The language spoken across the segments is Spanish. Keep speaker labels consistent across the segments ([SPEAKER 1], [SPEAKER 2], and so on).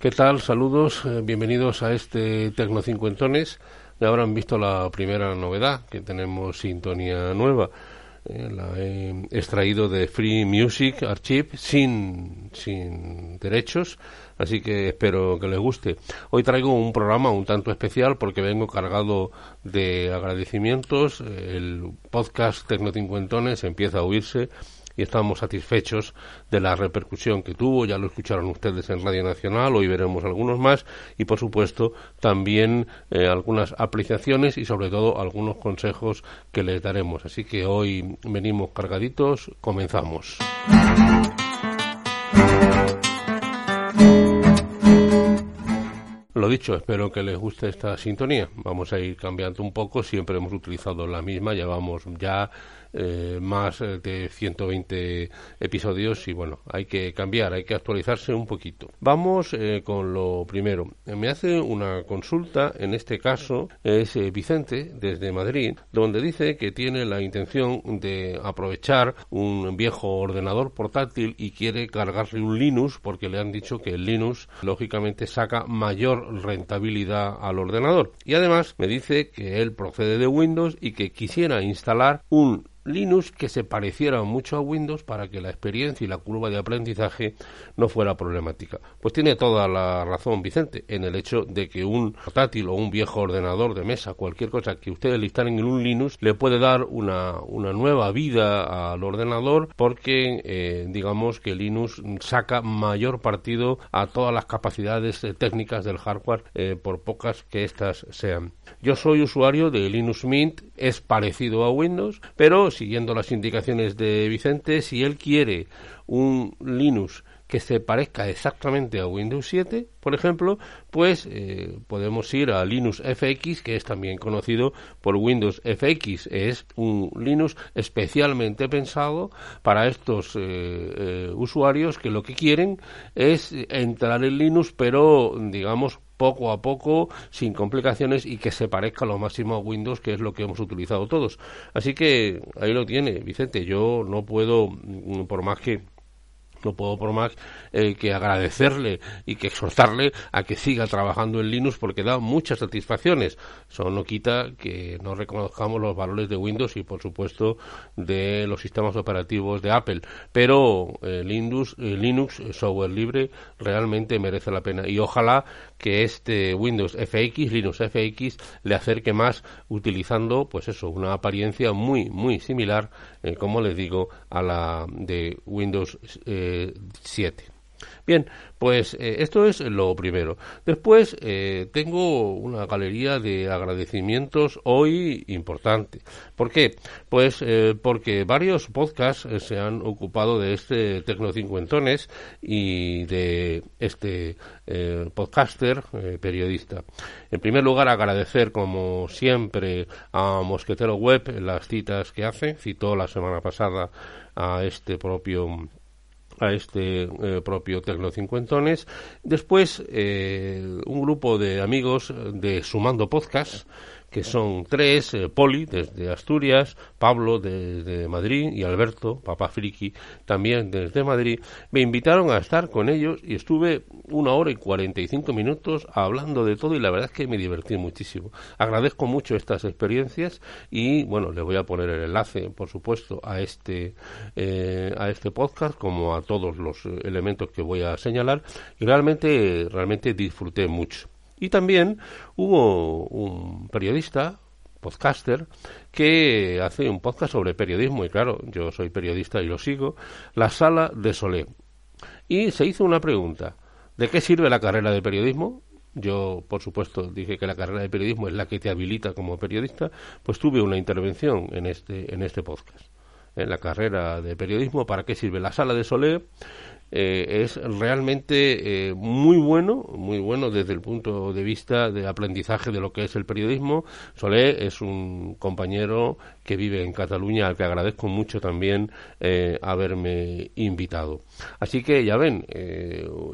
[SPEAKER 1] ¿Qué tal? Saludos, eh, bienvenidos a este Tecno Cincuentones. Ya habrán visto la primera novedad, que tenemos sintonía nueva. Eh, la he extraído de Free Music Archive sin, sin derechos, así que espero que les guste. Hoy traigo un programa un tanto especial porque vengo cargado de agradecimientos. El podcast Tecno Cincuentones empieza a oírse y estamos satisfechos de la repercusión que tuvo. Ya lo escucharon ustedes en Radio Nacional, hoy veremos algunos más y, por supuesto, también eh, algunas apreciaciones y, sobre todo, algunos consejos que les daremos. Así que hoy venimos cargaditos, comenzamos. Dicho, espero que les guste esta sintonía. Vamos a ir cambiando un poco, siempre hemos utilizado la misma, llevamos ya eh, más eh, de 120 episodios y bueno, hay que cambiar, hay que actualizarse un poquito. Vamos eh, con lo primero. Me hace una consulta, en este caso es Vicente desde Madrid, donde dice que tiene la intención de aprovechar un viejo ordenador portátil y quiere cargarle un Linux porque le han dicho que el Linux lógicamente saca mayor rentabilidad al ordenador. Y además me dice que él procede de Windows y que quisiera instalar un Linux que se pareciera mucho a Windows para que la experiencia y la curva de aprendizaje no fuera problemática. Pues tiene toda la razón Vicente en el hecho de que un portátil o un viejo ordenador de mesa, cualquier cosa que ustedes le instalen en un Linux, le puede dar una, una nueva vida al ordenador porque eh, digamos que Linux saca mayor partido a todas las capacidades eh, técnicas del hardware eh, por pocas que éstas sean. Yo soy usuario de Linux Mint, es parecido a Windows, pero siguiendo las indicaciones de Vicente, si él quiere un Linux que se parezca exactamente a Windows 7, por ejemplo, pues eh, podemos ir a Linux FX, que es también conocido por Windows FX. Es un Linux especialmente pensado para estos eh, eh, usuarios que lo que quieren es entrar en Linux, pero digamos poco a poco, sin complicaciones y que se parezca lo máximo a Windows, que es lo que hemos utilizado todos. Así que ahí lo tiene, Vicente. Yo no puedo, mm, por más que no puedo por más eh, que agradecerle y que exhortarle a que siga trabajando en Linux porque da muchas satisfacciones. Eso no quita que no reconozcamos los valores de Windows y, por supuesto, de los sistemas operativos de Apple. Pero eh, Linux, eh, Linux, software libre, realmente merece la pena. Y ojalá que este Windows FX, Linux FX, le acerque más utilizando, pues eso, una apariencia muy, muy similar, como les digo, a la de Windows 7. Bien, pues eh, esto es lo primero. Después eh, tengo una galería de agradecimientos hoy importante. ¿Por qué? Pues eh, porque varios podcasts se han ocupado de este Tecno Cincuentones y de este podcaster periodista. En primer lugar, agradecer como siempre a Mosquetero Web las citas que hace. Citó la semana pasada a este propio a este eh, propio Tecno Cincuentones. Después, eh, un grupo de amigos de Sumando Podcast que son tres, eh, Poli desde Asturias, Pablo desde Madrid y Alberto, papá friki, también desde Madrid, me invitaron a estar con ellos y estuve una hora y cuarenta y cinco minutos hablando de todo y la verdad es que me divertí muchísimo. Agradezco mucho estas experiencias y bueno, les voy a poner el enlace, por supuesto, a este, eh, a este podcast como a todos los elementos que voy a señalar y realmente, realmente disfruté mucho. Y también hubo un periodista, podcaster, que hace un podcast sobre periodismo, y claro, yo soy periodista y lo sigo, La Sala de Solé. Y se hizo una pregunta, ¿de qué sirve la carrera de periodismo? Yo, por supuesto, dije que la carrera de periodismo es la que te habilita como periodista, pues tuve una intervención en este, en este podcast. En la carrera de periodismo, ¿para qué sirve la sala de Solé? Eh, es realmente eh, muy bueno, muy bueno desde el punto de vista de aprendizaje de lo que es el periodismo. Solé es un compañero que vive en Cataluña, al que agradezco mucho también eh, haberme invitado. Así que ya ven,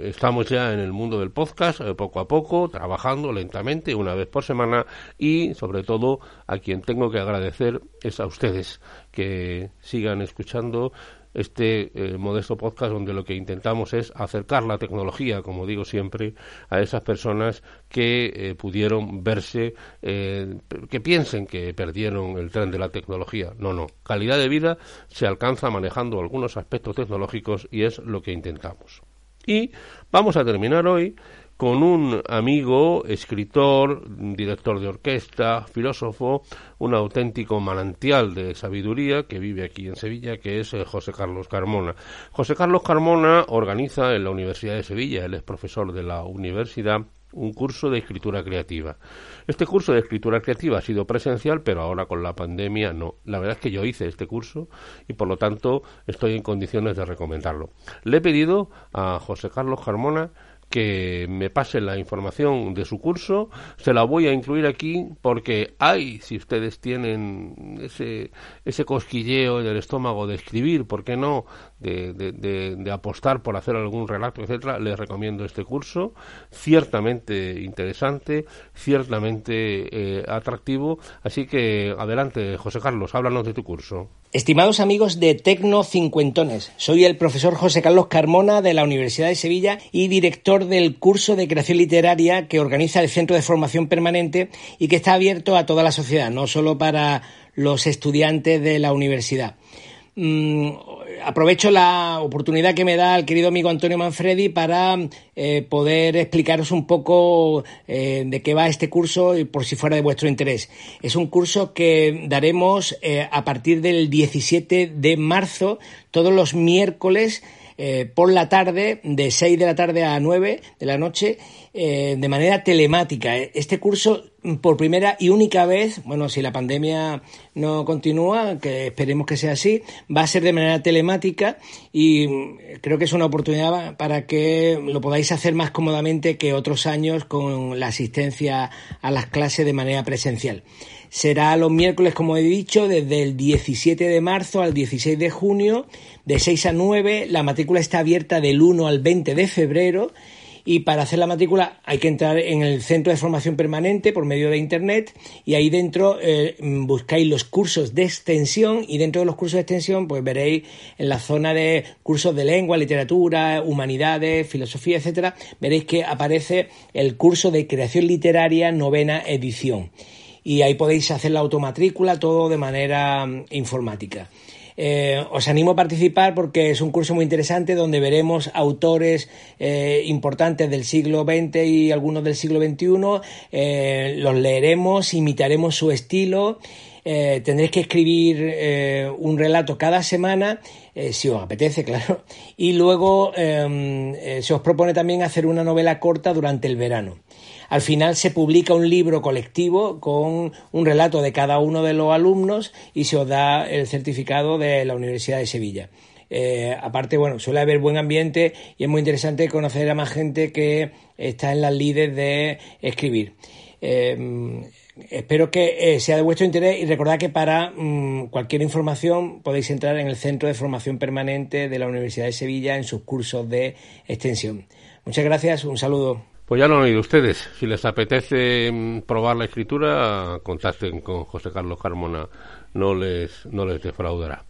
[SPEAKER 1] estamos ya en el mundo del podcast, poco a poco, trabajando lentamente, una vez por semana, y sobre todo a quien tengo que agradecer es a ustedes que sigan escuchando este eh, modesto podcast donde lo que intentamos es acercar la tecnología, como digo siempre, a esas personas que eh, pudieron verse, eh, que piensen que perdieron el tren de la tecnología. No, no. Calidad de vida se alcanza manejando algunos aspectos tecnológicos y es lo que intentamos. Y vamos a terminar hoy con un amigo, escritor, director de orquesta, filósofo, un auténtico manantial de sabiduría que vive aquí en Sevilla, que es eh, José Carlos Carmona. José Carlos Carmona organiza en la Universidad de Sevilla, él es profesor de la universidad, un curso de escritura creativa. Este curso de escritura creativa ha sido presencial, pero ahora con la pandemia no. La verdad es que yo hice este curso y por lo tanto estoy en condiciones de recomendarlo. Le he pedido a José Carlos Carmona que me pase la información de su curso. Se la voy a incluir aquí porque hay, si ustedes tienen ese, ese cosquilleo en el estómago de escribir, ¿por qué no? De, de, apostar por hacer algún relato, etcétera, les recomiendo este curso. Ciertamente interesante, ciertamente eh, atractivo. Así que adelante, José Carlos, háblanos de tu curso.
[SPEAKER 2] Estimados amigos de Tecno Cincuentones, soy el profesor José Carlos Carmona de la Universidad de Sevilla y director del curso de creación literaria que organiza el Centro de Formación Permanente y que está abierto a toda la sociedad, no solo para los estudiantes de la universidad. Mm, aprovecho la oportunidad que me da el querido amigo Antonio Manfredi para eh, poder explicaros un poco eh, de qué va este curso y por si fuera de vuestro interés. Es un curso que daremos eh, a partir del 17 de marzo, todos los miércoles por la tarde, de 6 de la tarde a 9 de la noche, de manera telemática. Este curso por primera y única vez, bueno, si la pandemia no continúa, que esperemos que sea así, va a ser de manera telemática y creo que es una oportunidad para que lo podáis hacer más cómodamente que otros años con la asistencia a las clases de manera presencial. Será los miércoles, como he dicho, desde el 17 de marzo al 16 de junio, de 6 a 9. La matrícula está abierta del 1 al 20 de febrero y para hacer la matrícula hay que entrar en el centro de formación permanente por medio de internet y ahí dentro eh, buscáis los cursos de extensión y dentro de los cursos de extensión pues veréis en la zona de cursos de lengua, literatura, humanidades, filosofía, etcétera, veréis que aparece el curso de creación literaria novena edición y ahí podéis hacer la automatrícula todo de manera mm, informática. Eh, os animo a participar porque es un curso muy interesante donde veremos autores eh, importantes del siglo XX y algunos del siglo XXI. Eh, los leeremos, imitaremos su estilo. Tendréis que escribir un relato cada semana, si os apetece, claro. Y luego em, se os propone también hacer una novela corta durante el verano. Al final se publica un libro colectivo con un relato de cada uno de los alumnos y se os da el certificado de la Universidad de Sevilla. Eh, aparte, bueno, suele haber buen ambiente y es muy interesante conocer a más gente que está en las líderes de escribir. Eh, espero que eh, sea de vuestro interés y recordad que para mm, cualquier información podéis entrar en el Centro de Formación Permanente de la Universidad de Sevilla en sus cursos de extensión. Muchas gracias, un saludo.
[SPEAKER 1] Pues ya lo han oído ustedes. Si les apetece mm, probar la escritura, contacten con José Carlos Carmona. No les, no les defraudará.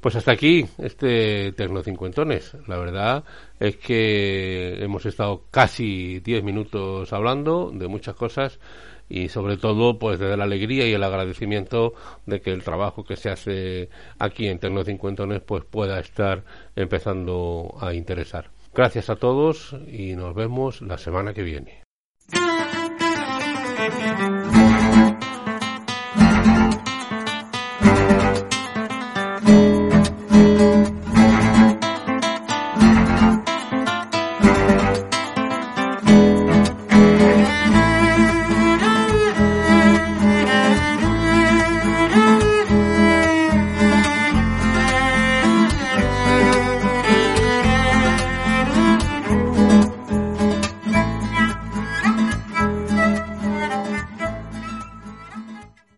[SPEAKER 1] Pues hasta aquí este Tecnocincuentones. La verdad es que hemos estado casi diez minutos hablando de muchas cosas y sobre todo pues de la alegría y el agradecimiento de que el trabajo que se hace aquí en Tecnocincuentones pues pueda estar empezando a interesar. Gracias a todos y nos vemos la semana que viene.